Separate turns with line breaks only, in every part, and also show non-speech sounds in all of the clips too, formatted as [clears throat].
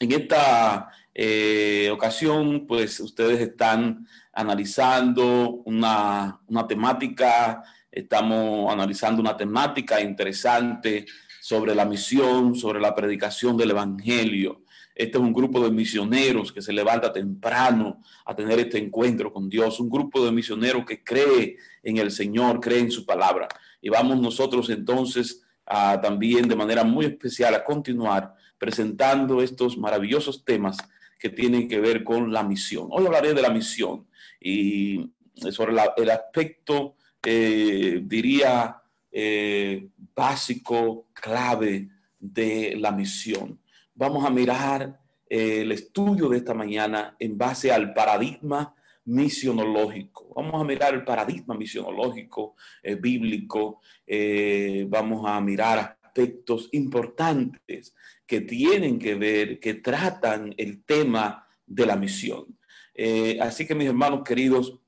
En esta eh, ocasión, pues ustedes están analizando una, una temática, estamos analizando una temática interesante sobre la misión, sobre la predicación del Evangelio. Este es un grupo de misioneros que se levanta temprano a tener este encuentro con Dios, un grupo de misioneros que cree en el Señor, cree en su palabra. Y vamos nosotros entonces a, también de manera muy especial a continuar presentando estos maravillosos temas que tienen que ver con la misión. Hoy hablaré de la misión y sobre el aspecto, eh, diría, eh, básico, clave de la misión vamos a mirar eh, el estudio de esta mañana en base al paradigma misionológico. Vamos a mirar el paradigma misionológico bíblico. Vamos a mirar aspectos importantes que tienen que ver, que tratan el tema de la misión. así que mis hermanos queridos,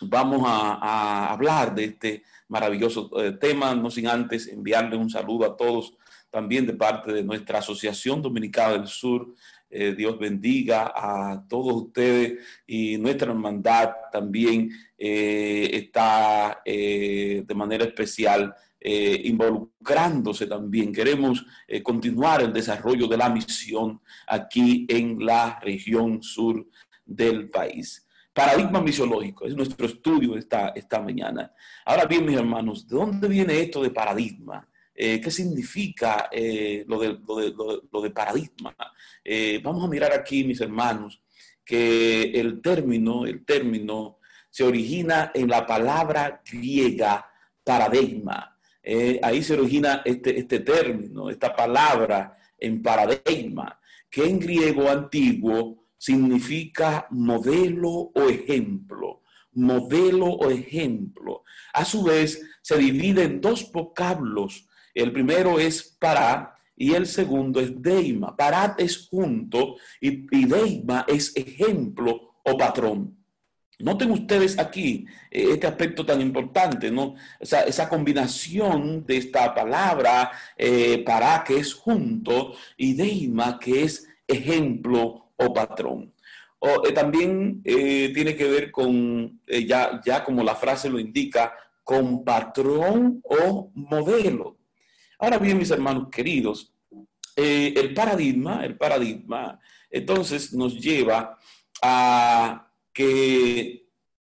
vamos a, hablar de este maravilloso tema, no sin antes enviarle un saludo a todos también de parte de nuestra Asociación Dominicana del Sur. Eh, Dios bendiga a todos ustedes y nuestra hermandad también eh, está eh, de manera especial involucrándose también. Queremos continuar el desarrollo de la misión aquí en la región sur del país. Paradigma misiológico, es nuestro estudio esta, esta mañana. Ahora bien, mis hermanos, ¿de dónde viene esto de paradigma? Eh, ¿Qué significa eh, lo, de, lo, de, paradigma? Eh, vamos a mirar aquí, mis hermanos, que el término, el término se origina en la palabra griega paradigma. ahí se origina este, este término, esta palabra en paradigma, que en griego antiguo significa modelo o ejemplo. Modelo o ejemplo. A su vez, se divide en dos vocablos el primero es para y el segundo es deima. Parat es junto y, deima es ejemplo o patrón. Noten ustedes aquí eh, este aspecto tan importante, ¿no? Esa combinación de esta palabra eh, para que es junto y deima que es ejemplo o patrón. O, eh, también tiene que ver con, ya, ya como la frase lo indica, con patrón o modelo. Ahora bien, mis hermanos queridos, eh, el paradigma, el paradigma, entonces nos lleva a que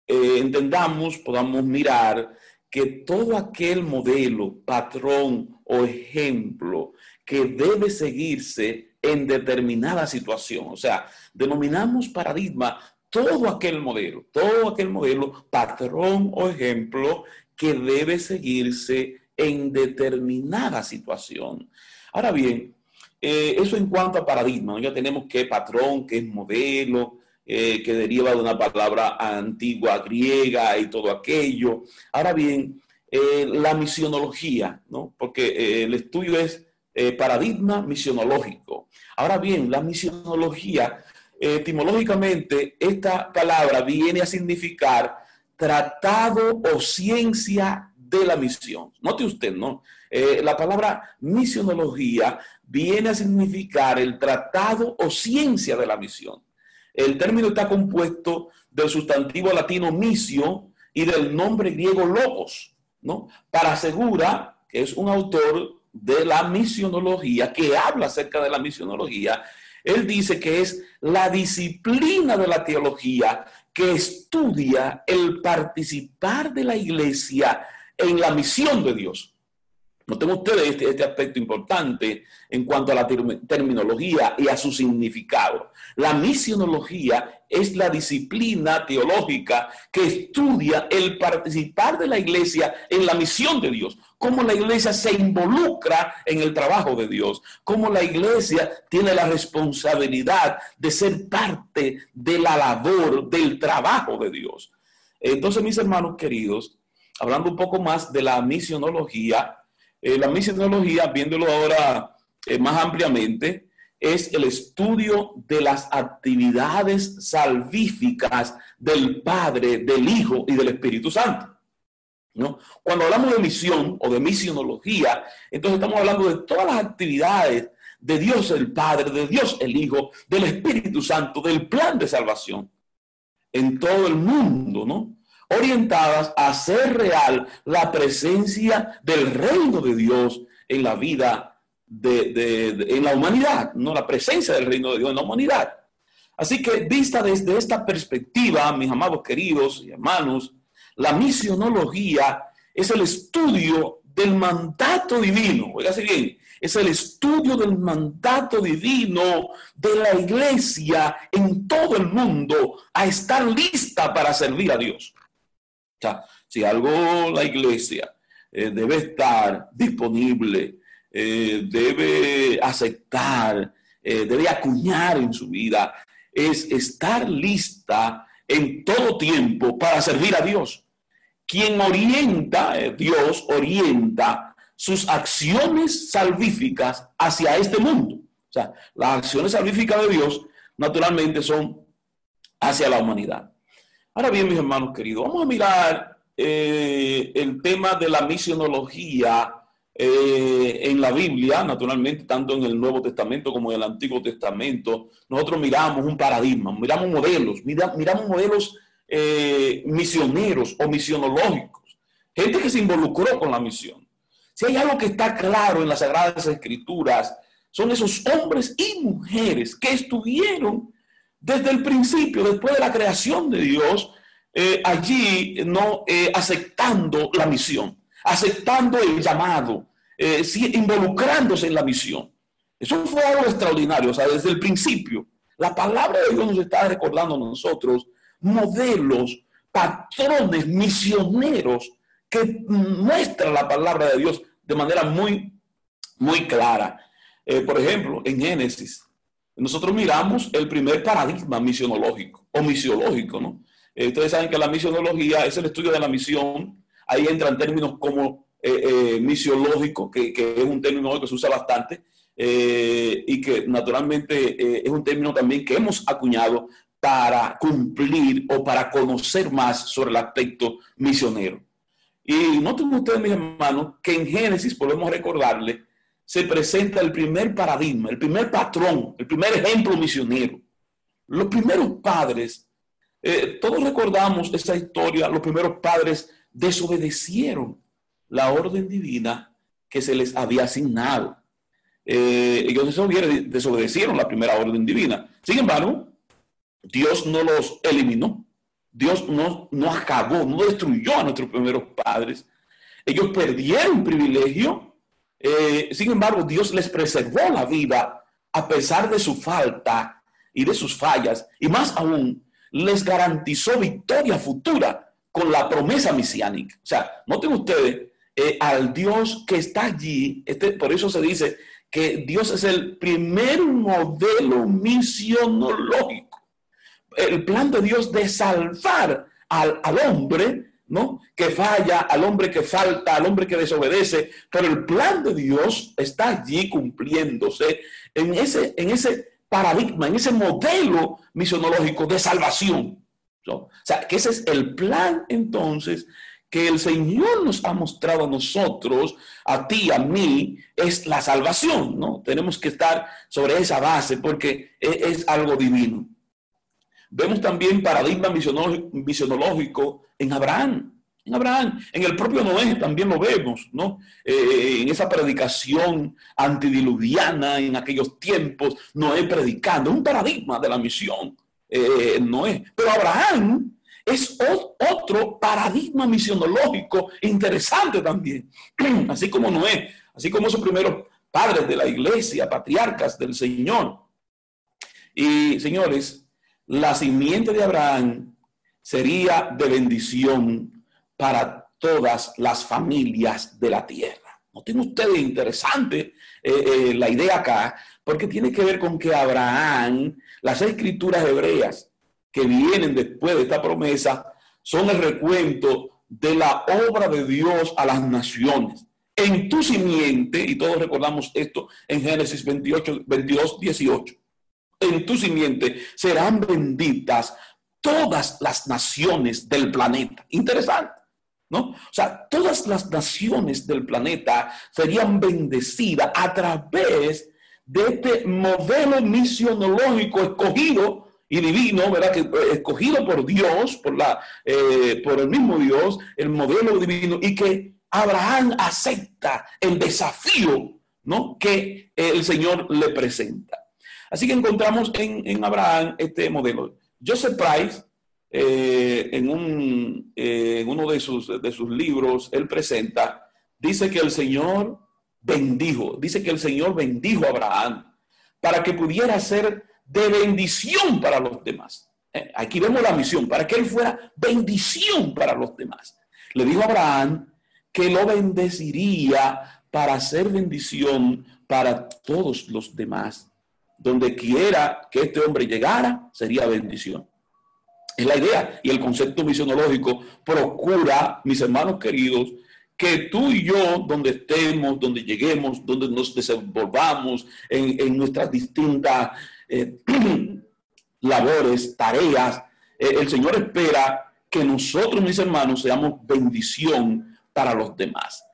eh, entendamos, podamos mirar que todo aquel modelo, patrón o ejemplo que debe seguirse en determinada situación, o sea, denominamos paradigma todo aquel modelo, todo aquel modelo, patrón o ejemplo que debe seguirse en determinada situación. Ahora bien, eh, eso en cuanto a paradigma, ya tenemos que patrón, que es modelo, eh, que deriva de una palabra antigua griega y todo aquello. Ahora bien, eh, la misionología, ¿no? Porque el estudio es paradigma misionológico. Ahora bien, la misionología, etimológicamente, esta palabra viene a significar tratado o ciencia de la misión. Note usted, ¿no? Eh, la palabra misionología viene a significar el tratado o ciencia de la misión. El término está compuesto del sustantivo latino misio y del nombre griego logos, ¿no? Para asegura que es un autor de la misionología que habla acerca de la misionología. Él dice que es la disciplina de la teología que estudia el participar de la iglesia en la misión de Dios. Noten ustedes este, este, aspecto importante en cuanto a la terminología y a su significado. La misionología es la disciplina teológica que estudia el participar de la iglesia en la misión de Dios, cómo la iglesia se involucra en el trabajo de Dios, cómo la iglesia tiene la responsabilidad de ser parte de la labor, del trabajo de Dios. Entonces, mis hermanos queridos, hablando un poco más de la misionología, eh, la misionología, viéndolo ahora eh, más ampliamente, es el estudio de las actividades salvíficas del Padre, del Hijo y del Espíritu Santo. ¿no? Cuando hablamos de misión o de misionología, entonces estamos hablando de todas las actividades de Dios el Padre, de Dios el Hijo, del Espíritu Santo, del plan de salvación en todo el mundo, ¿no? Orientadas a hacer real la presencia del reino de Dios en la vida de, en la humanidad, no la presencia del reino de Dios en la humanidad. Así que vista desde esta perspectiva, mis amados queridos y hermanos, la misionología es el estudio del mandato divino. Oiga bien, es el estudio del mandato divino de la iglesia en todo el mundo a estar lista para servir a Dios. O sea, si algo la iglesia eh, debe estar disponible, eh, debe aceptar, eh, debe acuñar en su vida, es estar lista en todo tiempo para servir a Dios. Quien orienta, Dios orienta sus acciones salvíficas hacia este mundo. O sea, las acciones salvíficas de Dios naturalmente son hacia la humanidad. Ahora bien, mis hermanos queridos, vamos a mirar eh, el tema de la misionología eh, en la Biblia, naturalmente, tanto en el Nuevo Testamento como en el Antiguo Testamento. Nosotros miramos un paradigma, miramos modelos, miramos modelos eh, misioneros o misionológicos, gente que se involucró con la misión. Si hay algo que está claro en las Sagradas Escrituras, son esos hombres y mujeres que estuvieron desde el principio, después de la creación de Dios, eh, allí no eh, aceptando la misión, aceptando el llamado, eh, involucrándose en la misión. Eso fue algo extraordinario, o sea, desde el principio. La palabra de Dios nos está recordando a nosotros modelos, patrones, misioneros que muestra la palabra de Dios de manera muy, muy clara. Eh, por ejemplo, en Génesis, nosotros miramos el primer paradigma misionológico o misiológico, ¿no? Eh, ustedes saben que la misionología es el estudio de la misión. Ahí entran términos como eh, misiológico, que, es un término que se usa bastante, y que naturalmente es un término también que hemos acuñado para cumplir o para conocer más sobre el aspecto misionero. Y noten ustedes, mis hermanos, que en Génesis, podemos recordarle, se presenta el primer paradigma, el primer patrón, el primer ejemplo misionero. Los primeros padres, eh, todos recordamos esa historia, los primeros padres desobedecieron la orden divina que se les había asignado. Eh, ellos desobedecieron la primera orden divina. Sin embargo, Dios no los eliminó. Dios no, no acabó, no destruyó a nuestros primeros padres. Ellos perdieron privilegio. Eh, sin embargo, Dios les preservó la vida a pesar de su falta y de sus fallas. Y más aún, les garantizó victoria futura con la promesa mesiánica. O sea, noten ustedes, eh, al Dios que está allí, este, por eso se dice que Dios es el primer modelo misionológico el plan de Dios de salvar al, hombre, ¿no? Que falla, al hombre que falta, al hombre que desobedece, pero el plan de Dios está allí cumpliéndose en ese, en ese paradigma, en ese modelo misionológico de salvación. O sea, que ese es el plan entonces que el Señor nos ha mostrado a nosotros, a ti, a mí, es la salvación, ¿no? Tenemos que estar sobre esa base porque e, es algo divino. Vemos también paradigma misionológico en Abraham. En Abraham, en el propio Noé también lo vemos, ¿no? Eh, en esa predicación antidiluviana en aquellos tiempos, Noé predicando, un paradigma de la misión, eh, Noé. Pero Abraham es otro paradigma misionológico interesante también, [clears throat] así como Noé, así como esos primeros padres de la iglesia, patriarcas del Señor. Y señores, la simiente de Abraham sería de bendición para todas las familias de la tierra. ¿No tiene ustedes interesante eh, eh, la idea acá? Porque tiene que ver con que Abraham, las escrituras hebreas que vienen después de esta promesa, son el recuento de la obra de Dios a las naciones. En tu simiente, y todos recordamos esto en Génesis 28, 22, 18 en tu simiente serán benditas todas las naciones del planeta. Interesante, ¿no? O sea, todas las naciones del planeta serían bendecidas a través de este modelo misionológico escogido y divino, ¿verdad? Que eh, escogido por Dios, por, la, eh, por el mismo Dios, el modelo divino, y que Abraham acepta el desafío, ¿no? Que el Señor le presenta. Así que encontramos en, Abraham este modelo. Joseph Price, eh, en, un, en uno de sus, de sus libros, él presenta, dice que el Señor bendijo, dice que el Señor bendijo a Abraham para que pudiera ser de bendición para los demás. Eh, aquí vemos la misión, para que él fuera bendición para los demás. Le dijo a Abraham que lo bendeciría para ser bendición para todos los demás. Donde quiera que este hombre llegara, sería bendición. Es la idea y el concepto misionológico procura, mis hermanos queridos, que tú y yo, donde estemos, donde lleguemos, donde nos desenvolvamos en, nuestras distintas eh, [clears throat] labores, tareas, eh, el Señor espera que nosotros, mis hermanos, seamos bendición para los demás.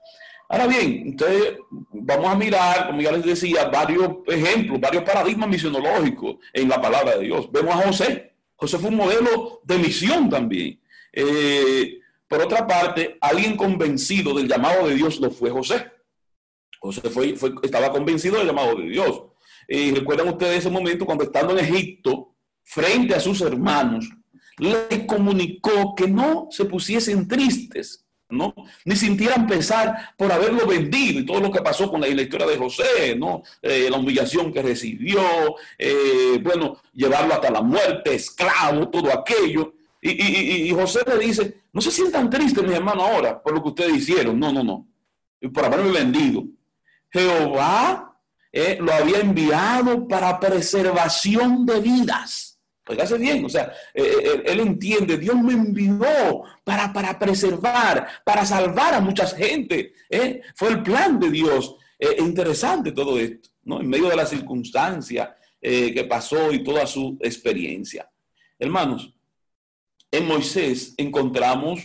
Ahora bien, entonces vamos a mirar, como ya les decía, varios ejemplos, varios paradigmas misionológicos en la palabra de Dios. Vemos a José. José fue un modelo de misión también. Eh, por otra parte, alguien convencido del llamado de Dios lo fue José. José fue, estaba convencido del llamado de Dios. Y recuerdan ustedes ese momento cuando estando en Egipto, frente a sus hermanos, les comunicó que no se pusiesen tristes, Ni sintieran pesar por haberlo vendido y todo lo que pasó con la, historia de José, ¿no? Eh, la humillación que recibió, eh, bueno, llevarlo hasta la muerte, esclavo, todo aquello. Y, José le dice, no se sientan tristes, mi hermano, ahora por lo que ustedes hicieron. No, no, no. Por haberme vendido. Jehová eh, lo había enviado para preservación de vidas. Hace bien, o sea, eh, eh, él entiende, Dios me envió para, para preservar, para salvar a mucha gente. Fue el plan de Dios. interesante todo esto, ¿no? En medio de la circunstancia que pasó y toda su experiencia. Hermanos, en Moisés encontramos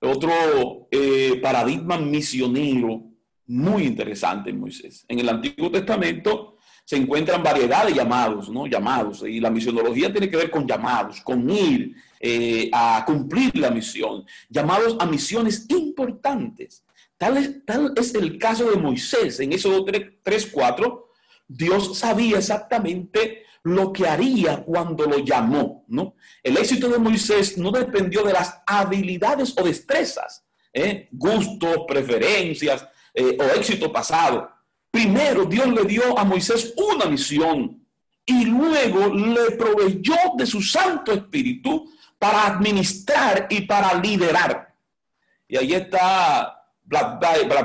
otro eh, paradigma misionero muy interesante en Moisés. En el Antiguo Testamento se encuentran variedad de llamados, ¿no? Llamados. Y la misionología tiene que ver con llamados, con ir eh, a cumplir la misión. Llamados a misiones importantes. Tal es, tal es el caso de Moisés. En Éxodo 3, 4, Dios sabía exactamente lo que haría cuando lo llamó, ¿no? El éxito de Moisés no dependió de las habilidades o destrezas, ¿eh? gustos, preferencias eh, o éxito pasado. Primero Dios le dio a Moisés una misión y luego le proveyó de su Santo Espíritu para administrar y para liderar. Y ahí está Black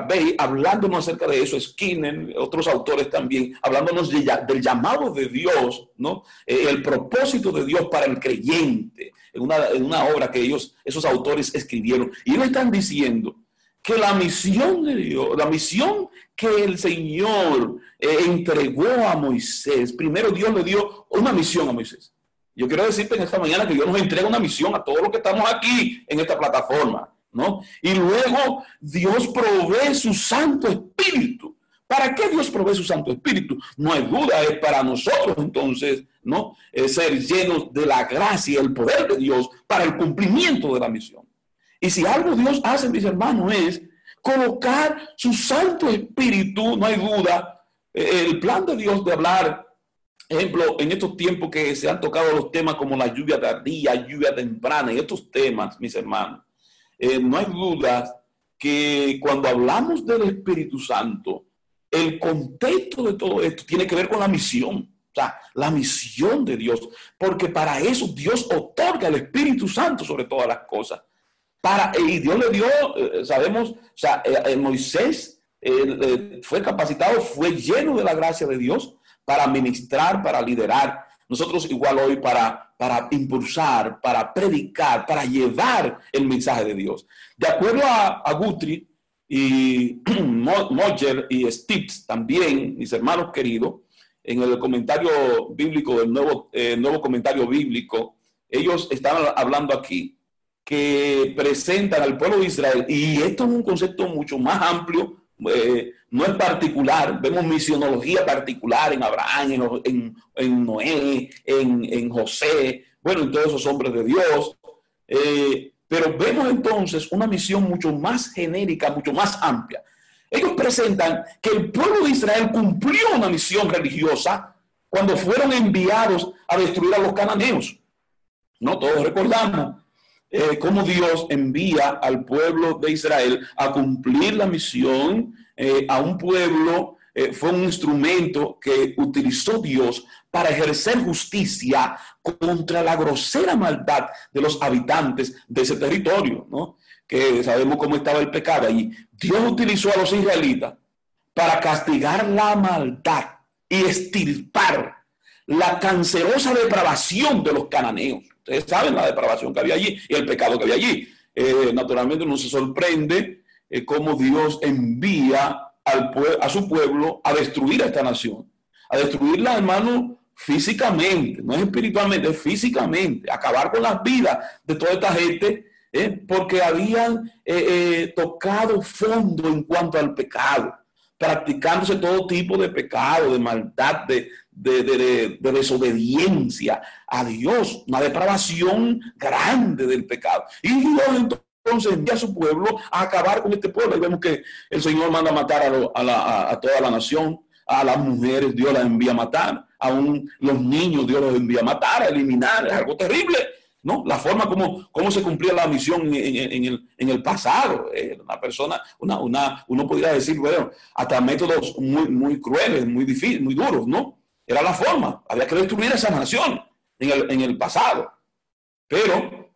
Bay, hablándonos acerca de eso, Skinner, otros autores también, hablándonos del llamado de Dios, ¿no? Eh, el propósito de Dios para el creyente, en una, obra que ellos, esos autores escribieron. Y ellos están diciendo que la misión de Dios, la misión que el Señor eh, entregó a Moisés, primero Dios le dio una misión a Moisés. Yo quiero decirte en esta mañana que Dios nos entrega una misión a todos los que estamos aquí en esta plataforma. ¿no? Y luego Dios provee su Santo Espíritu. ¿Para qué Dios provee su Santo Espíritu? No hay duda, es para nosotros entonces, ¿no? Es ser llenos de la gracia y el poder de Dios para el cumplimiento de la misión. Y si algo Dios hace, mis hermanos, es colocar su Santo Espíritu, no hay duda, eh, el plan de Dios de hablar, ejemplo, en estos tiempos que se han tocado los temas como la lluvia tardía, lluvia temprana y estos temas, mis hermanos, eh, no hay duda que cuando hablamos del Espíritu Santo, el contexto de todo esto tiene que ver con la misión. O sea, la misión de Dios. Porque para eso Dios otorga el Espíritu Santo sobre todas las cosas. Para, y Dios le dio, eh, sabemos, o sea, eh, Moisés fue capacitado, fue lleno de la gracia de Dios para ministrar, para liderar. Nosotros igual hoy para para impulsar, para predicar, para llevar el mensaje de Dios. De acuerdo a, Guthrie y [clears throat] Moller y Stitz también, mis hermanos queridos, en el comentario bíblico del nuevo, eh, nuevo comentario bíblico, ellos están hablando aquí que presentan al pueblo de Israel, y esto es un concepto mucho más amplio, eh, no es particular. Vemos misionología particular en Abraham, en, Noé, en, José, bueno, en todos esos hombres de Dios. Eh, pero vemos entonces una misión mucho más genérica, mucho más amplia. Ellos presentan que el pueblo de Israel cumplió una misión religiosa cuando fueron enviados a destruir a los cananeos. No todos recordamos eh, cómo Dios envía al pueblo de Israel a cumplir la misión eh, a un pueblo. Eh, fue un instrumento que utilizó Dios para ejercer justicia contra la grosera maldad de los habitantes de ese territorio, ¿no? Que sabemos cómo estaba el pecado allí. Dios utilizó a los israelitas para castigar la maldad y estirpar la cancerosa depravación de los cananeos. Ustedes saben la depravación que había allí y el pecado que había allí. Eh, naturalmente uno se sorprende eh, cómo Dios envía al a su pueblo a destruir a esta nación. A destruirla, hermano, físicamente, no es espiritualmente, es físicamente. Acabar con las vidas de toda esta gente eh, porque habían tocado fondo en cuanto al pecado practicándose todo tipo de pecado, de maldad, de, de, desobediencia a Dios, una depravación grande del pecado. Y Dios entonces envía a su pueblo a acabar con este pueblo. Y vemos que el Señor manda a matar a, toda la nación, a las mujeres Dios las envía a matar, aún los niños Dios los envía a matar, a eliminar, es algo terrible. ¿no? La forma como, cómo se cumplía la misión en, el, pasado. Eh, una persona, una, una, uno podría decir, bueno, hasta métodos muy, muy crueles, muy difíciles, muy duros, ¿no? Era la forma. Había que destruir esa nación en el, en el pasado. Pero,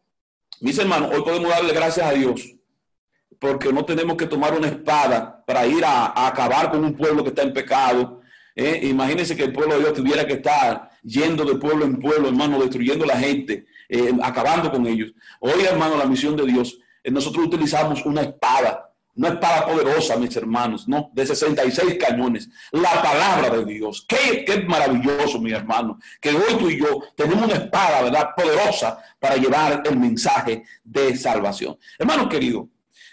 mis hermanos, hoy podemos darle gracias a Dios porque no tenemos que tomar una espada para ir a, acabar con un pueblo que está en pecado. ¿eh? Imagínense que el pueblo de Dios tuviera que estar yendo de pueblo en pueblo, hermano, destruyendo la gente, eh, acabando con ellos. Hoy, hermano, la misión de Dios, eh, nosotros utilizamos una espada una espada poderosa, mis hermanos, ¿no? De 66 cañones. La palabra de Dios. Qué, qué maravilloso, mi hermano. Que hoy tú y yo tenemos una espada, ¿verdad? Poderosa para llevar el mensaje de salvación. Hermano querido,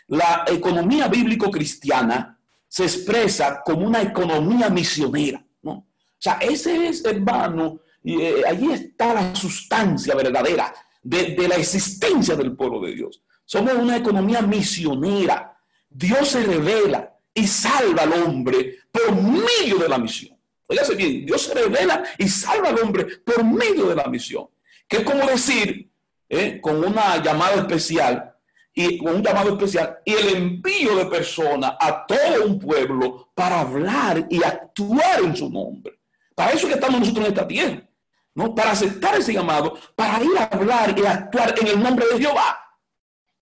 la economía bíblico-cristiana se expresa como una economía misionera, ¿no? O sea, ese es, hermano, y, eh, está la sustancia verdadera de, de la existencia del pueblo de Dios. Somos una economía misionera Dios se revela y salva al hombre por medio de la misión. Fíjese bien, Dios se revela y salva al hombre por medio de la misión. Que es como decir, eh, con una llamada especial, y con un llamado especial, y el envío de personas a todo un pueblo para hablar y actuar en su nombre. Para eso que estamos nosotros en esta tierra, ¿no? Para aceptar ese llamado, para ir a hablar y actuar en el nombre de Jehová.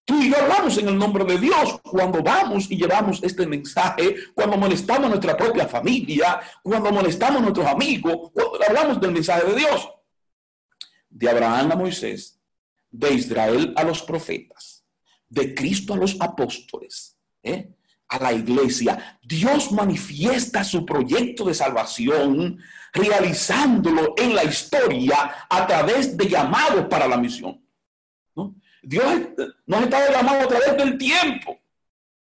Tú y yo hablamos en el nombre de Dios cuando vamos y llevamos este mensaje, cuando molestamos a nuestra propia familia, cuando molestamos a nuestros amigos, cuando hablamos del mensaje de Dios. De Abraham a Moisés, de Israel a los profetas, de Cristo a los apóstoles, ¿eh? a la iglesia. Dios manifiesta su proyecto de salvación realizándolo en la historia a través de llamados para la misión. Dios nos estado llamando a través del tiempo,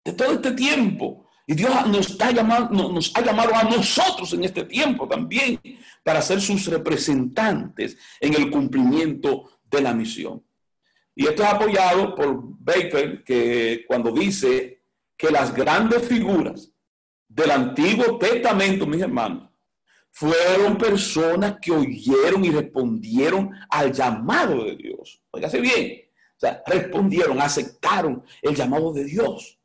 de todo este tiempo. Y Dios nos, está llamando, nos ha llamado a nosotros en este tiempo también para ser sus representantes en el cumplimiento de la misión. Y esto es apoyado por Baker, que cuando dice que las grandes figuras del Antiguo Testamento, mis hermanos, fueron personas que oyeron y respondieron al llamado de Dios. Óigase bien, respondieron, aceptaron el llamado de Dios.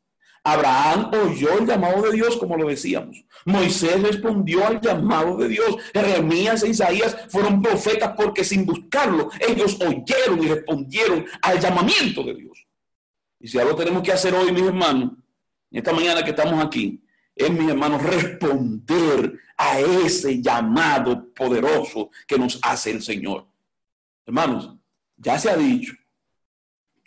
Abraham oyó el llamado de Dios, como lo decíamos. Moisés respondió al llamado de Dios. Jeremías e Isaías fueron profetas porque sin buscarlo, ellos oyeron y respondieron al llamamiento de Dios. Y si algo tenemos que hacer hoy, mis hermanos, esta mañana que estamos aquí, es, mis hermanos, responder a ese llamado poderoso que nos hace el Señor. Hermanos, ya se ha dicho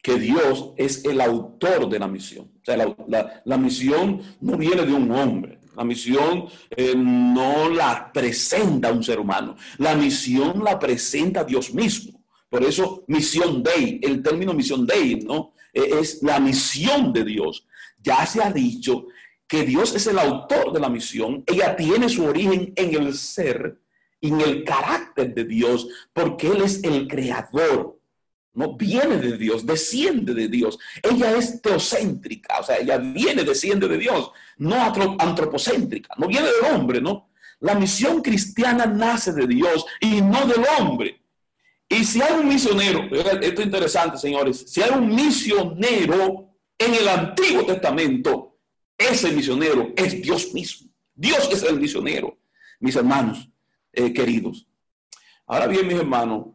que Dios es el autor de la misión. O sea, la, misión no viene de un hombre. La misión eh, no la presenta un ser humano. La misión la presenta Dios mismo. Por eso, misión Dei, el término misión Dei, ¿no? Eh, es la misión de Dios. Ya se ha dicho que Dios es el autor de la misión, ella tiene su origen en el ser, en el carácter de Dios, porque Él es el creador. No viene de Dios, desciende de Dios. Ella es teocéntrica, o sea, ella viene, desciende de Dios, no antropocéntrica, no viene del hombre, ¿no? La misión cristiana nace de Dios y no del hombre. Y si hay un misionero, esto es interesante, señores, si hay un misionero en el Antiguo Testamento, ese misionero es Dios mismo. Dios es el misionero, mis hermanos eh, queridos. Ahora bien, mis hermanos,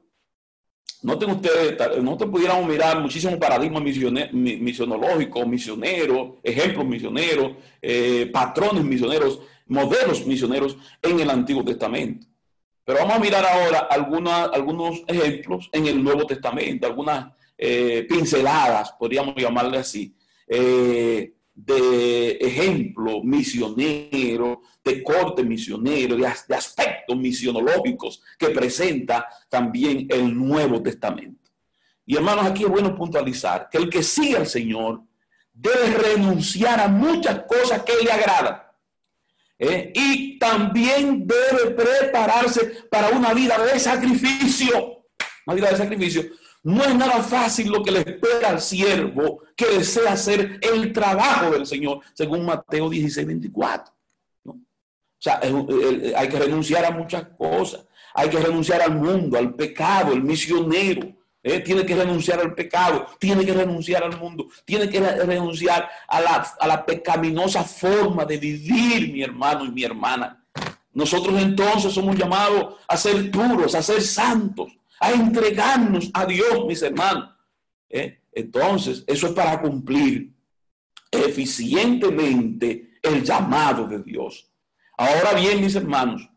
noten ustedes, no te pudiéramos mirar muchísimos paradigmas misionológicos, misioneros, ejemplos misioneros, eh, patrones misioneros, modelos misioneros en el Antiguo Testamento. Pero vamos a mirar ahora algunos ejemplos en el Nuevo Testamento, algunas eh, pinceladas, podríamos llamarle así, eh, de ejemplo misionero, de corte misionero, de, de aspectos misionológicos que presenta también el Nuevo Testamento. Y hermanos, aquí es bueno puntualizar que el que sigue al Señor debe renunciar a muchas cosas que le agradan. ¿eh? Y también debe prepararse para una vida de sacrificio. Una vida de sacrificio no es nada fácil lo que le espera al siervo que desea hacer el trabajo del Señor, según Mateo 16, 24. ¿no? O sea, hay que renunciar a muchas cosas. Hay que renunciar al mundo, al pecado, el misionero. ¿eh? Tiene que renunciar al pecado, tiene que renunciar al mundo, tiene que renunciar a la, a la pecaminosa forma de vivir, mi hermano y mi hermana. Nosotros entonces somos llamados a ser puros, a ser santos, a entregarnos a Dios, mis hermanos. ¿Eh? Entonces, eso es para cumplir eficientemente el llamado de Dios. Ahora bien, mis hermanos,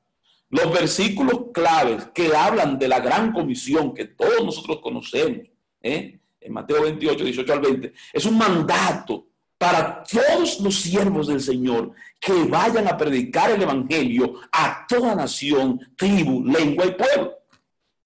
los versículos claves que hablan de la gran comisión que todos nosotros conocemos, ¿eh? en Mateo 28, 18 al 20, es un mandato para todos los siervos del Señor que vayan a predicar el Evangelio a toda nación, tribu, lengua y pueblo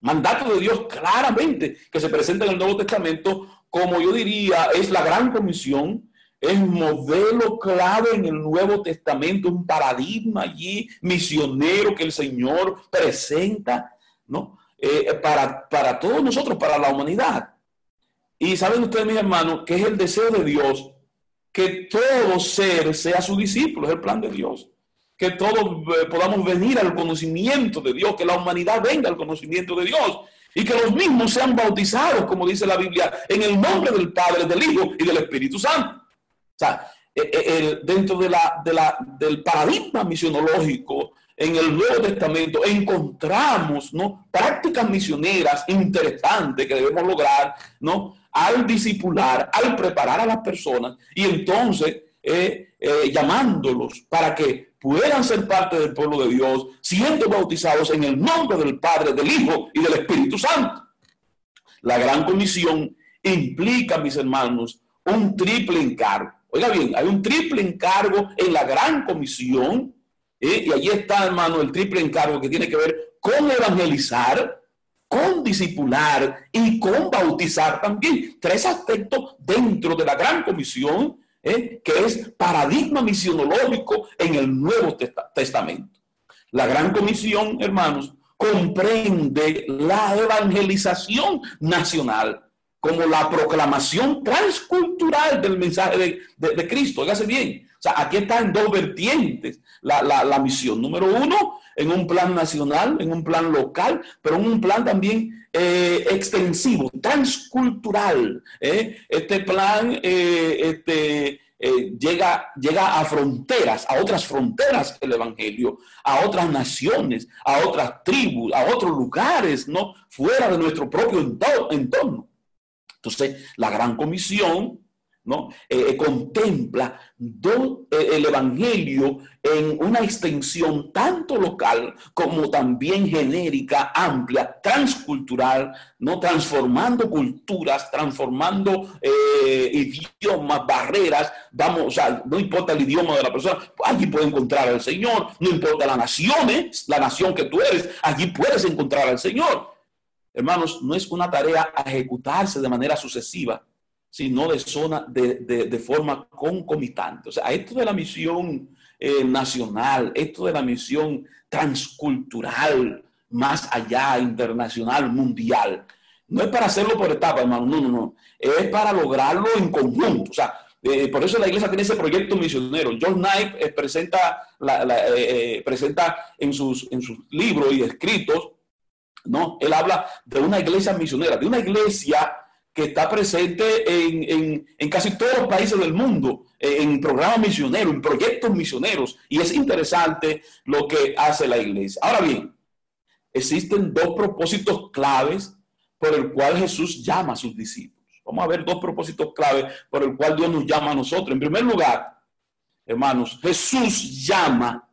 mandato de Dios claramente que se presenta en el Nuevo Testamento, como yo diría, es la gran comisión, es modelo clave en el Nuevo Testamento, un paradigma allí misionero que el Señor presenta, ¿no? Eh, para, para todos nosotros, para la humanidad. Y saben ustedes, mis hermanos, que es el deseo de Dios que todo ser sea su discípulo, es el plan de Dios que todos eh, podamos venir al conocimiento de Dios, que la humanidad venga al conocimiento de Dios y que los mismos sean bautizados, como dice la Biblia, en el nombre del Padre, del Hijo y del Espíritu Santo. O sea, eh, eh, dentro de la, de la, del paradigma misionológico en el Nuevo Testamento encontramos ¿no? prácticas misioneras interesantes que debemos lograr ¿no? al discipular, al preparar a las personas y entonces llamándolos para que puedan ser parte del pueblo de Dios, siendo bautizados en el nombre del Padre, del Hijo y del Espíritu Santo. La gran comisión implica, mis hermanos, un triple encargo. Oiga bien, hay un triple encargo en la gran comisión, ¿eh? y allí está, hermano, el triple encargo que tiene que ver con evangelizar, con discipular y con bautizar también. Tres aspectos dentro de la gran comisión ¿eh? que es paradigma misionológico en el Nuevo Testamento. La gran comisión, hermanos, comprende la evangelización nacional como la proclamación transcultural del mensaje de, Cristo. Hágase bien. O sea, aquí está en dos vertientes la, la misión. Número uno, en un plan nacional, en un plan local, pero en un plan también eh, extensivo, transcultural. ¿eh? Este plan eh, este, llega, llega a fronteras, a otras fronteras el Evangelio, a otras naciones, a otras tribus, a otros lugares, ¿no? Fuera de nuestro propio entorno. Entonces, la gran comisión ¿no? Eh, eh, contempla eh, el Evangelio en una extensión tanto local como también genérica, amplia, transcultural, ¿no? transformando culturas, transformando idiomas, barreras, vamos, o sea, no importa el idioma de la persona, allí puede encontrar al Señor, no importa la nación, la nación que tú eres, allí puedes encontrar al Señor. Hermanos, no es una tarea a ejecutarse de manera sucesiva, sino de, zona, de, forma concomitante. O sea, esto de la misión eh, nacional, esto de la misión transcultural, más allá, internacional, mundial, no es para hacerlo por etapa, hermano, no, no, no, es para lograrlo en conjunto. O sea, eh, por eso la iglesia tiene ese proyecto misionero. John Knight eh, presenta, presenta en, sus, en sus libros y escritos, ¿no? Él habla de una iglesia misionera, de una iglesia que está presente en, casi todos los países del mundo, en programas misioneros, en proyectos misioneros, y es interesante lo que hace la iglesia. Ahora bien, existen dos propósitos claves por el cual Jesús llama a sus discípulos. Vamos a ver dos propósitos claves por el cual Dios nos llama a nosotros. En primer lugar, hermanos, Jesús llama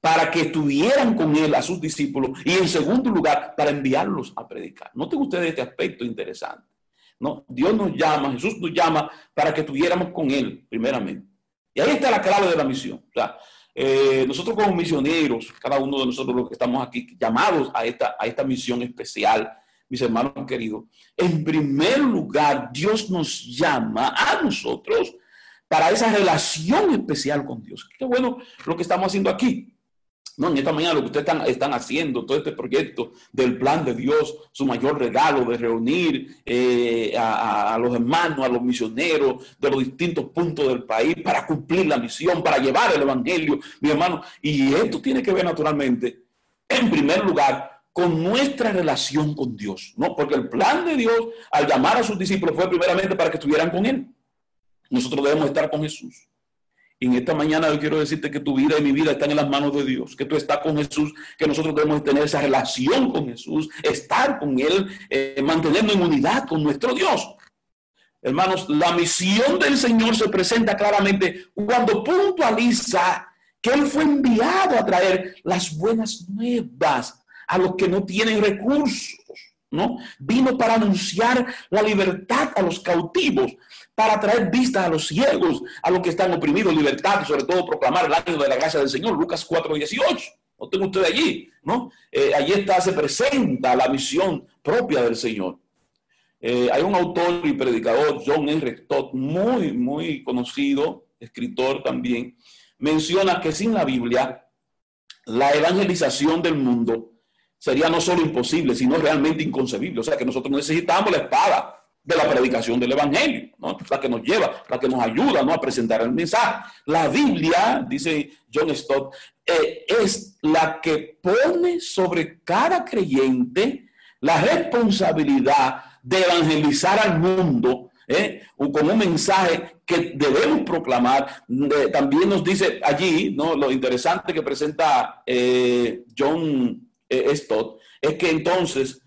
para que estuvieran con él a sus discípulos y en segundo lugar, para enviarlos a predicar. Noten ustedes este aspecto interesante. No, Dios nos llama, Jesús nos llama para que estuviéramos con Él, primeramente. Y ahí está la clave de la misión. O sea, eh, nosotros como misioneros, cada uno de nosotros los que estamos aquí, llamados a esta, a esta misión especial, mis hermanos queridos, en primer lugar, Dios nos llama a nosotros para esa relación especial con Dios. Qué bueno lo que estamos haciendo aquí. No, en esta mañana lo que ustedes están, haciendo, todo este proyecto del plan de Dios, su mayor regalo de reunir eh, a, los hermanos, a los misioneros de los distintos puntos del país para cumplir la misión, para llevar el evangelio, mi hermano. Y esto tiene que ver naturalmente, en primer lugar, con nuestra relación con Dios, ¿no? Porque el plan de Dios al llamar a sus discípulos fue primeramente para que estuvieran con Él. Nosotros debemos estar con Jesús. Y en esta mañana yo quiero decirte que tu vida y mi vida están en las manos de Dios, que tú estás con Jesús, que nosotros debemos tener esa relación con Jesús, estar con Él, eh, mantenernos en unidad con nuestro Dios. Hermanos, la misión del Señor se presenta claramente cuando puntualiza que Él fue enviado a traer las buenas nuevas a los que no tienen recursos, ¿no? Vino para anunciar la libertad a los cautivos, para traer vista a los ciegos, a los que están oprimidos, libertad sobre todo proclamar el año de la gracia del Señor, Lucas 4:18. No tengo usted allí, ¿no? Eh, allí está, se presenta la misión propia del Señor. Eh, hay un autor y predicador, John R. Stott, muy, muy conocido, escritor también, menciona que sin la Biblia, la evangelización del mundo sería no solo imposible, sino realmente inconcebible. O sea que nosotros necesitamos la espada de la predicación del Evangelio, ¿no? la que nos lleva, la que nos ayuda ¿no? a presentar el mensaje. La Biblia, dice John Stott, eh, es la que pone sobre cada creyente la responsabilidad de evangelizar al mundo ¿eh? con un mensaje que debemos proclamar. también nos dice allí, ¿no? lo interesante que presenta eh, John Stott, es que entonces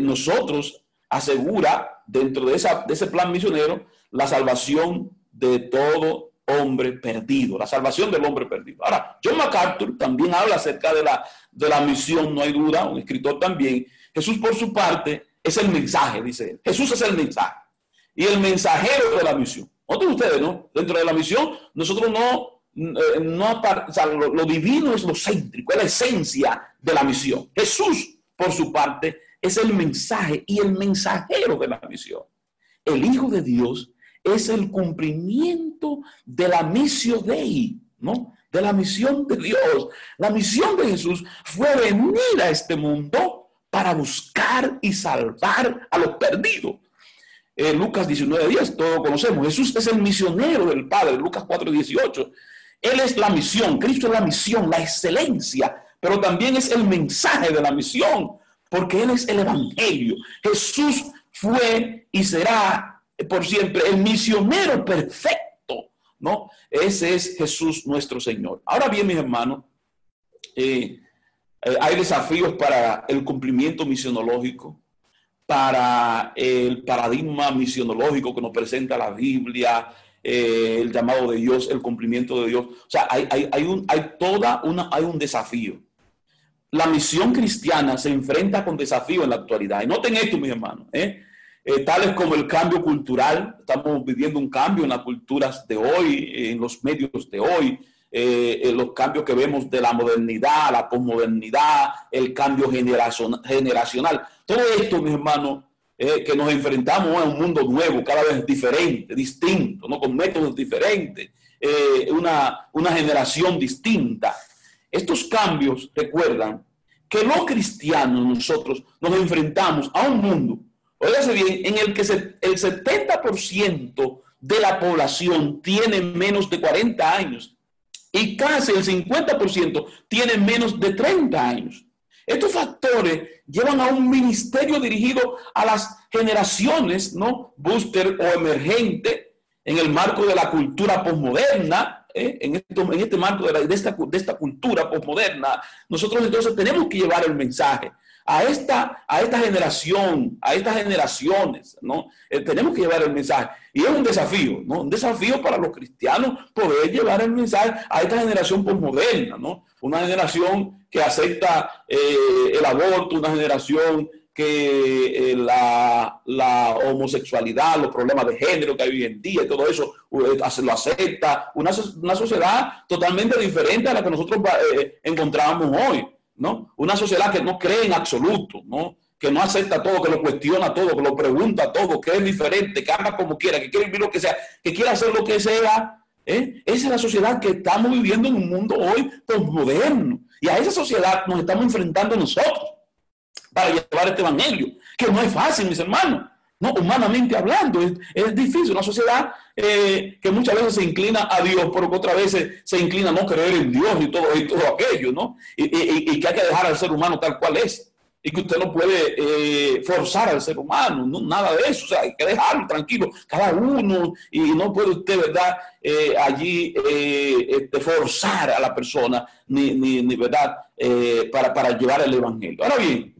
nosotros asegura dentro de, ese plan misionero la salvación de todo hombre perdido, la salvación del hombre perdido. Ahora, John MacArthur también habla acerca de la, de la misión, no hay duda, un escritor también. Jesús por su parte es el mensaje, dice. Jesús es el mensaje y el mensajero de la misión. Otros ustedes, ¿no? Dentro de la misión, nosotros no, eh, no lo divino es lo céntrico, es la esencia de la misión. Jesús, por su parte, es el mensaje y el mensajero de la misión. El Hijo de Dios es el cumplimiento de la misión de él, ¿no? De la misión de Dios. La misión de Jesús fue venir a este mundo para buscar y salvar a los perdidos. Eh, Lucas 19, 10, todos conocemos. Jesús es el misionero del Padre, Lucas 4, 18. Él es la misión, Cristo es la misión, la excelencia, pero también es el mensaje de la misión porque Él es el Evangelio. Jesús fue y será por siempre el misionero perfecto, ¿no? Ese es Jesús nuestro Señor. Ahora bien, mis hermanos, eh, eh, hay desafíos para el cumplimiento misionológico, para el paradigma misionológico que nos presenta la Biblia, eh, el llamado de Dios, el cumplimiento de Dios. O sea, hay, hay, un, hay toda una, hay un desafío la misión cristiana se enfrenta con desafíos en la actualidad. Y noten esto, mis hermanos, ¿eh? Eh, tales como el cambio cultural, estamos viviendo un cambio en las culturas de hoy, en los medios de hoy, eh, los cambios que vemos de la modernidad, la posmodernidad, el cambio generacional. Todo esto, mis hermanos, eh, que nos enfrentamos a un mundo nuevo, cada vez diferente, distinto, ¿no? con métodos diferentes, una generación distinta. Estos cambios recuerdan que los cristianos nosotros nos enfrentamos a un mundo, óigase bien, en el que el 70% de la población tiene menos de 40 años y casi el 50% tiene menos de 30 años. Estos factores llevan a un ministerio dirigido a las generaciones, ¿no? Booster o emergente, en el marco de la cultura posmoderna, ¿eh? en, en, este marco de, de, esta, de esta cultura posmoderna, nosotros entonces tenemos que llevar el mensaje a esta, a esta generación, a estas generaciones, ¿no? Eh, tenemos que llevar el mensaje. Y es un desafío, ¿no? Un desafío para los cristianos poder llevar el mensaje a esta generación posmoderna, ¿no? Una generación que acepta eh, el aborto, una generación que eh, la, la, homosexualidad, los problemas de género que hay hoy en día todo eso lo acepta. Una, una sociedad totalmente diferente a la que nosotros encontramos hoy. ¿no? Una sociedad que no cree en absoluto, ¿no? Que no acepta todo, que lo cuestiona todo, que lo pregunta todo, que es diferente, que haga como quiera, que quiere vivir lo que sea, que quiere hacer lo que sea. ¿eh? Esa es la sociedad que estamos viviendo en un mundo hoy postmoderno. Y a esa sociedad nos estamos enfrentando nosotros para llevar este evangelio, que no es fácil, mis hermanos. No, humanamente hablando, es, difícil. Una sociedad eh, que muchas veces se inclina a Dios, pero que otras veces se inclina a no creer en Dios y todo, y todo aquello, ¿no? Y, que hay que dejar al ser humano tal cual es. Y que usted no puede eh, forzar al ser humano, no, nada de eso. O sea, hay que dejarlo tranquilo, cada uno, y no puede usted, ¿verdad?, eh, allí este, forzar a la persona, ni, ni, ni ¿verdad?, para, para llevar el evangelio. Ahora bien,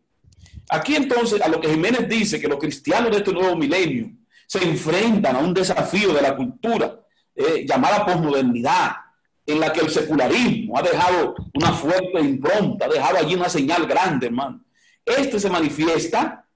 Aquí entonces a lo que Jiménez dice que los cristianos de este nuevo milenio se enfrentan a un desafío de la cultura eh, llamada posmodernidad, en la que el secularismo ha dejado una fuerte impronta, ha dejado allí una señal grande, hermano. Este se manifiesta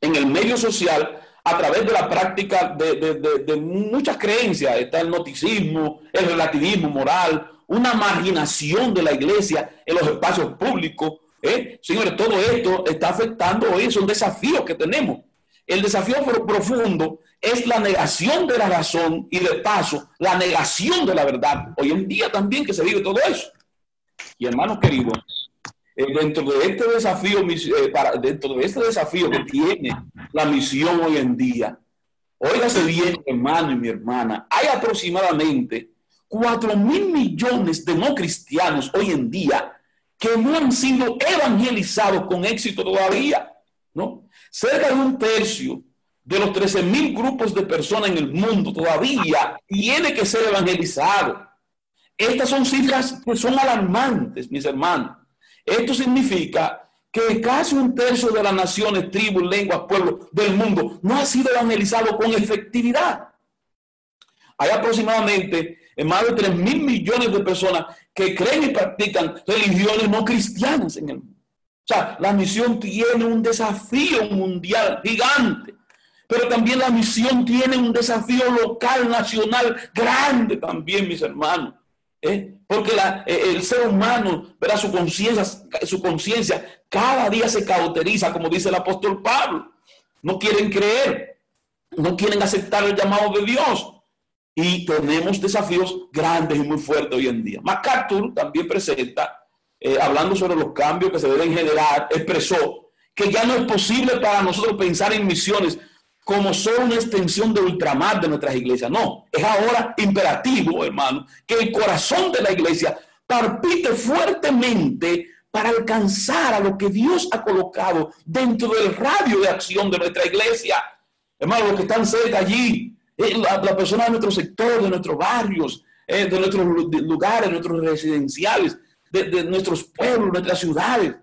en el medio social a través de la práctica de, de muchas creencias. Está el noticismo, el relativismo moral, una marginación de la iglesia en los espacios públicos, ¿Eh? Señores, todo esto está afectando hoy, son desafíos que tenemos. El desafío profundo es la negación de la razón y de paso la negación de la verdad. Hoy en día también que se vive todo eso. Y hermanos queridos, eh, dentro de este desafío, eh, dentro de este desafío que tiene la misión hoy en día, óigase bien, hermano y mi hermana, hay aproximadamente 4 mil millones de no cristianos hoy en día que no han sido evangelizados con éxito todavía, ¿no? Cerca de un tercio de los 13 mil grupos de personas en el mundo todavía tiene que ser evangelizado. Estas son cifras que son alarmantes, mis hermanos. Esto significa que casi un tercio de las naciones, tribus, lenguas, pueblos del mundo no ha sido evangelizado con efectividad. Hay aproximadamente más de 3 mil millones de personas que creen y practican religiones no cristianas en el mundo. O sea, la misión tiene un desafío mundial gigante, pero también la misión tiene un desafío local, nacional, grande también, mis hermanos. ¿eh? Porque eh, el ser humano, verá, su conciencia, su conciencia cada día se cauteriza, como dice el apóstol Pablo. No quieren creer, no quieren aceptar el llamado de Dios y tenemos desafíos grandes y muy fuertes hoy en día. MacArthur también presenta, eh, hablando sobre los cambios que se deben generar, expresó que ya no es posible para nosotros pensar en misiones como solo una extensión de ultramar de nuestras iglesias. No, es ahora imperativo, hermano, que el corazón de la iglesia palpite fuertemente para alcanzar a lo que Dios ha colocado dentro del radio de acción de nuestra iglesia. Hermano, los que están cerca allí, la, la persona de nuestro sector, de nuestros barrios, eh, de nuestros lugares, de nuestros residenciales, de, nuestros pueblos, nuestras ciudades.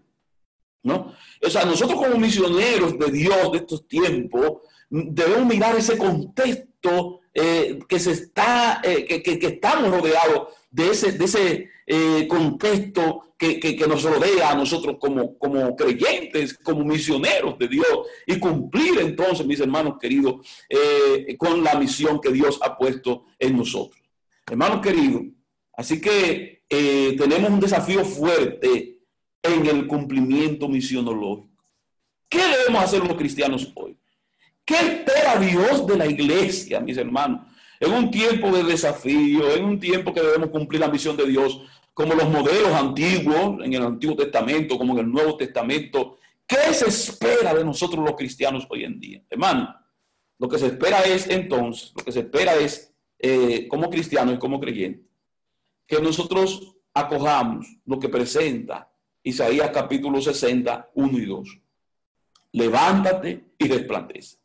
¿no? O sea, nosotros como misioneros de Dios de estos tiempos, debemos mirar ese contexto eh, que se está, que, que, estamos rodeados de ese, de ese contexto que, nos rodea a nosotros como, como creyentes, como misioneros de Dios y cumplir entonces, mis hermanos queridos, eh, con la misión que Dios ha puesto en nosotros. Hermanos queridos, así que eh, tenemos un desafío fuerte en el cumplimiento misionológico. ¿Qué debemos hacer los cristianos hoy? ¿Qué espera Dios de la iglesia, mis hermanos? En un tiempo de desafío, en un tiempo que debemos cumplir la misión de Dios, como los modelos antiguos en el Antiguo Testamento, como en el Nuevo Testamento, ¿qué se espera de nosotros los cristianos hoy en día? Hermano, lo que se espera es entonces, lo que se espera es, eh, como cristianos y como creyentes, que nosotros acojamos lo que presenta Isaías capítulo 60, 1 y 2. Levántate y resplandece,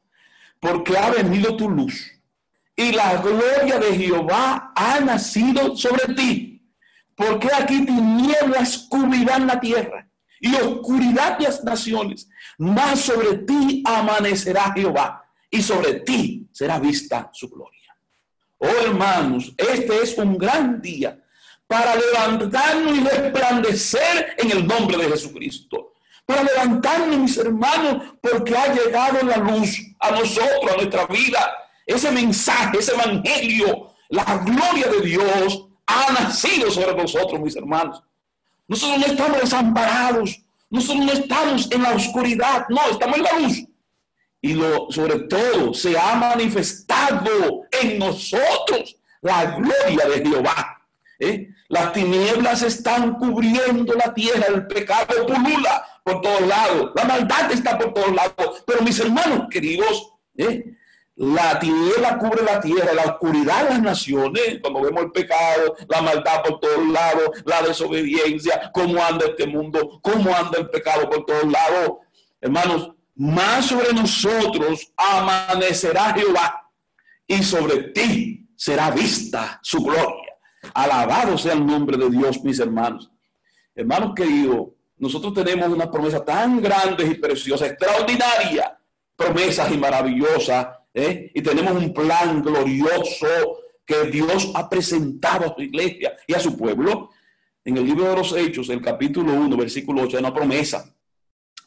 porque ha venido tu luz y la gloria de Jehová ha nacido sobre ti. Porque aquí tinieblas cubrirán la tierra y oscuridad las naciones, más sobre ti amanecerá Jehová y sobre ti será vista su gloria. Oh hermanos, este es un gran día para levantarnos y resplandecer en el nombre de Jesucristo. Para levantarnos, mis hermanos, porque ha llegado la luz a nosotros, a nuestra vida. Ese mensaje, ese evangelio, la gloria de Dios ha nacido sobre nosotros, mis hermanos. Nosotros no estamos desamparados. Nosotros no estamos en la oscuridad. No, estamos en la luz. Y lo, sobre todo se ha manifestado en nosotros la gloria de Jehová. ¿Eh? Las tinieblas están cubriendo la tierra, el pecado pulula por todos lados, la maldad está por todos lados. Pero mis hermanos queridos, ¿eh? la tiniebla cubre la tierra, la oscuridad las naciones, cuando vemos el pecado, la maldad por todos lados, la desobediencia, cómo anda este mundo, cómo anda el pecado por todos lados. Hermanos, más sobre nosotros amanecerá Jehová y sobre ti será vista su gloria. Alabado sea el nombre de Dios, mis hermanos. Hermanos queridos, nosotros tenemos una promesa tan grande y preciosa, extraordinaria, promesas y maravillosas, ¿eh? y tenemos un plan glorioso que Dios ha presentado a su iglesia y a su pueblo. En el libro de los Hechos, el capítulo 1, versículo 8, hay una promesa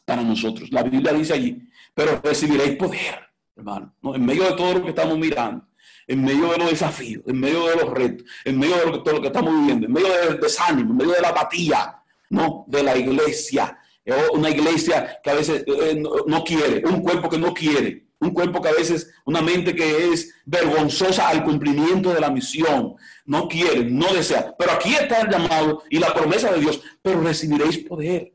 para nosotros. La Biblia dice allí, pero recibiréis poder, hermano, en medio de todo lo que estamos mirando en medio de los desafíos, en medio de los retos, en medio de todo lo que estamos viviendo, en medio del desánimo, en medio de la apatía, ¿no? De la iglesia. Una iglesia que a veces eh, no quiere, un cuerpo que no quiere, un cuerpo que a veces, una mente que es vergonzosa al cumplimiento de la misión, no quiere, no desea. Pero aquí está el llamado y la promesa de Dios, pero recibiréis poder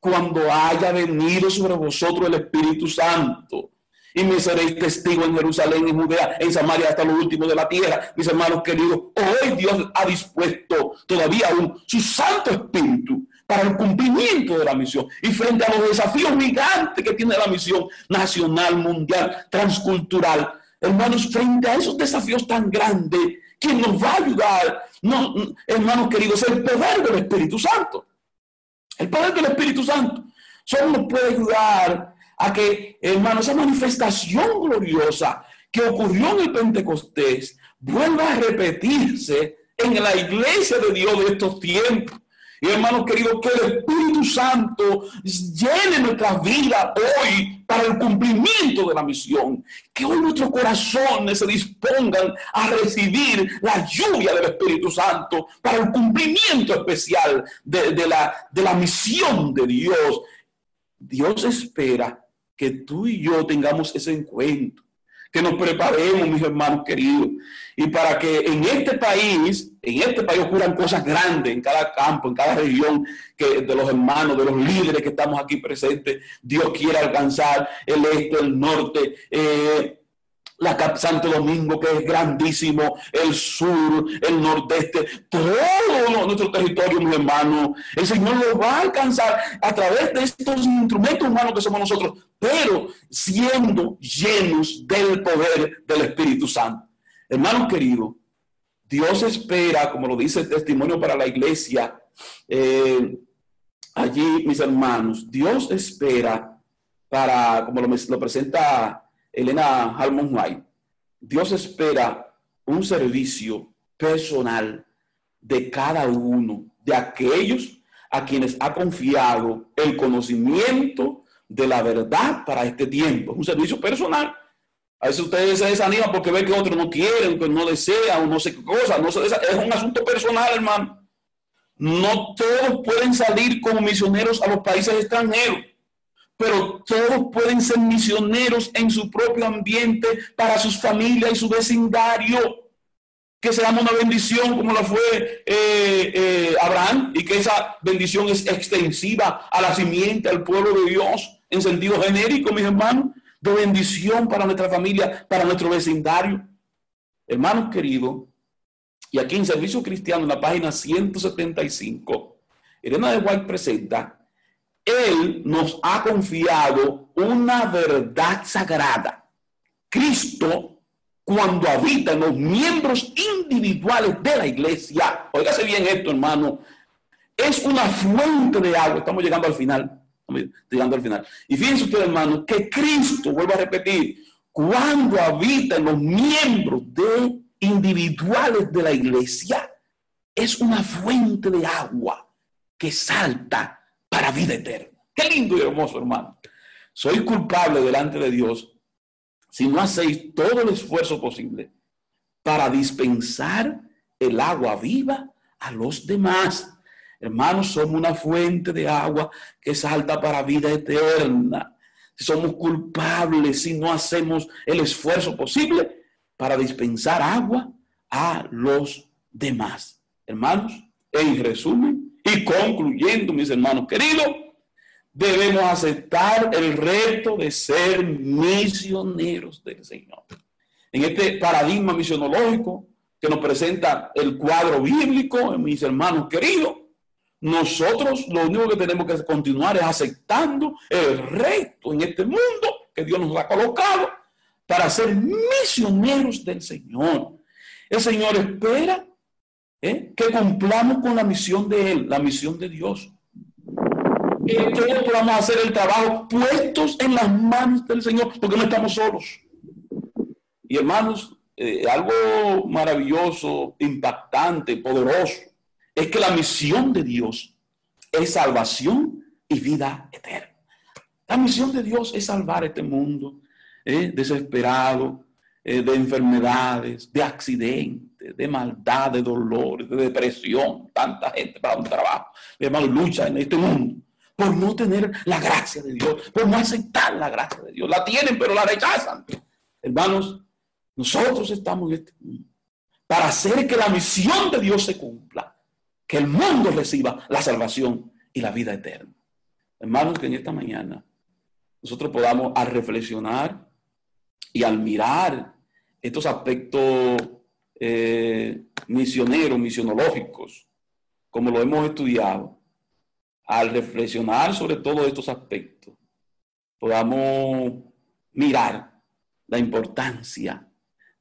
cuando haya venido sobre vosotros el Espíritu Santo y me seréis testigo en Jerusalén, en Judea, en Samaria, hasta lo último de la tierra. Mis hermanos queridos, hoy Dios ha dispuesto todavía aún su Santo Espíritu para el cumplimiento de la misión y frente a los desafíos gigantes que tiene la misión nacional, mundial, transcultural. Hermanos, frente a esos desafíos tan grandes, ¿quién nos va a ayudar? No, hermanos queridos, el poder del Espíritu Santo. El poder del Espíritu Santo solo nos puede ayudar a que, hermano, esa manifestación gloriosa que ocurrió en el Pentecostés vuelva a repetirse en la iglesia de Dios de estos tiempos. Y hermanos queridos, que el Espíritu Santo llene nuestra vida hoy para el cumplimiento de la misión. Que hoy nuestros corazones se dispongan a recibir la lluvia del Espíritu Santo para el cumplimiento especial de, la, de la misión de Dios. Dios espera que tú y yo tengamos ese encuentro, que nos preparemos, mis hermanos queridos, y para que en este país, en este país ocurran cosas grandes en cada campo, en cada región que de los hermanos, de los líderes que estamos aquí presentes, Dios quiere alcanzar el este, el norte, eh, la Cap Santo Domingo, que es grandísimo, el sur, el nordeste, todo nuestro territorio, mis hermanos. El Señor lo va a alcanzar a través de estos instrumentos humanos que somos nosotros, pero siendo llenos del poder del Espíritu Santo. Hermanos queridos, Dios espera, como lo dice el testimonio para la iglesia, eh, allí, mis hermanos, Dios espera para, como lo, lo presenta Elena Halmon White, Dios espera un servicio personal de cada uno de aquellos a quienes ha confiado el conocimiento de la verdad para este tiempo. Un servicio personal. A veces ustedes se desaniman porque ven que otros no quieren, que no desean, o no sé qué cosa. No se es un asunto personal, hermano. No todos pueden salir como misioneros a los países extranjeros pero todos pueden ser misioneros en su propio ambiente, para sus familias y su vecindario. Que seamos una bendición como la fue eh, eh, Abraham y que esa bendición es extensiva a la simiente, al pueblo de Dios, en sentido genérico, mis hermanos, de bendición para nuestra familia, para nuestro vecindario. Hermanos queridos, y aquí en Servicio Cristiano, en la página 175, Elena de White presenta él nos ha confiado una verdad sagrada. Cristo, cuando habita en los miembros individuales de la iglesia, oígase bien esto, hermano, es una fuente de agua. Estamos llegando al final. Llegando al final. Y fíjense ustedes, hermano, que Cristo, vuelvo a repetir, cuando habita en los miembros de individuales de la iglesia, es una fuente de agua que salta para vida eterna. Qué lindo y hermoso, hermano. Soy culpable delante de Dios si no hacéis todo el esfuerzo posible para dispensar el agua viva a los demás. Hermanos, somos una fuente de agua que salta para vida eterna. Somos culpables si no hacemos el esfuerzo posible para dispensar agua a los demás. Hermanos, en resumen, y concluyendo, mis hermanos queridos, debemos aceptar el reto de ser misioneros del Señor. En este paradigma misionológico que nos presenta el cuadro bíblico, mis hermanos queridos, nosotros lo único que tenemos que continuar es aceptando el reto en este mundo que Dios nos ha colocado para ser misioneros del Señor. El Señor espera ¿eh? que cumplamos con la misión de Él, la misión de Dios. Que todos podamos hacer el trabajo puestos en las manos del Señor, porque no estamos solos. Y hermanos, eh, algo maravilloso, impactante, poderoso, es que la misión de Dios es salvación y vida eterna. La misión de Dios es salvar este mundo ¿eh? desesperado, de enfermedades, de accidentes de maldad, de dolor, de depresión. Tanta gente para un trabajo. Mi hermano, lucha en este mundo por no tener la gracia de Dios, por no aceptar la gracia de Dios. La tienen, pero la rechazan. Hermanos, nosotros estamos en este mundo para hacer que la misión de Dios se cumpla, que el mundo reciba la salvación y la vida eterna. Hermanos, que en esta mañana nosotros podamos al reflexionar y al mirar estos aspectos eh, misioneros, misionológicos, como lo hemos estudiado, al reflexionar sobre todos estos aspectos, podamos mirar la importancia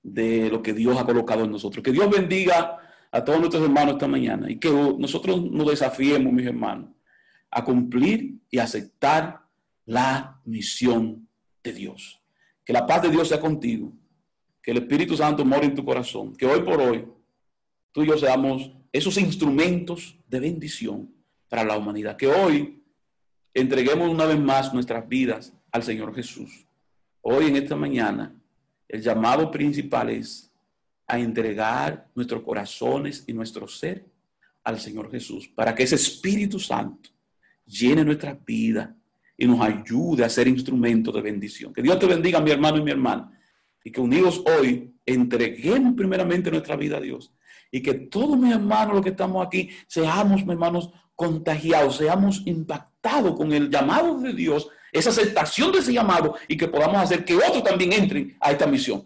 de lo que Dios ha colocado en nosotros. Que Dios bendiga a todos nuestros hermanos esta mañana y que nosotros nos desafiemos, mis hermanos, a cumplir y aceptar la misión de Dios. Que la paz de Dios sea contigo que el Espíritu Santo more en tu corazón, que hoy por hoy tú y yo seamos esos instrumentos de bendición para la humanidad, que hoy entreguemos una vez más nuestras vidas al Señor Jesús. Hoy en esta mañana, el llamado principal es a entregar nuestros corazones y nuestro ser al Señor Jesús, para que ese Espíritu Santo llene nuestras vidas y nos ayude a ser instrumentos de bendición. Que Dios te bendiga, mi hermano y mi hermana y que unidos hoy entreguemos primeramente nuestra vida a Dios y que todos mis hermanos, los que estamos aquí, seamos, hermanos, contagiados, seamos impactados con el llamado de Dios, esa aceptación de ese llamado y que podamos hacer que otros también entren a esta misión.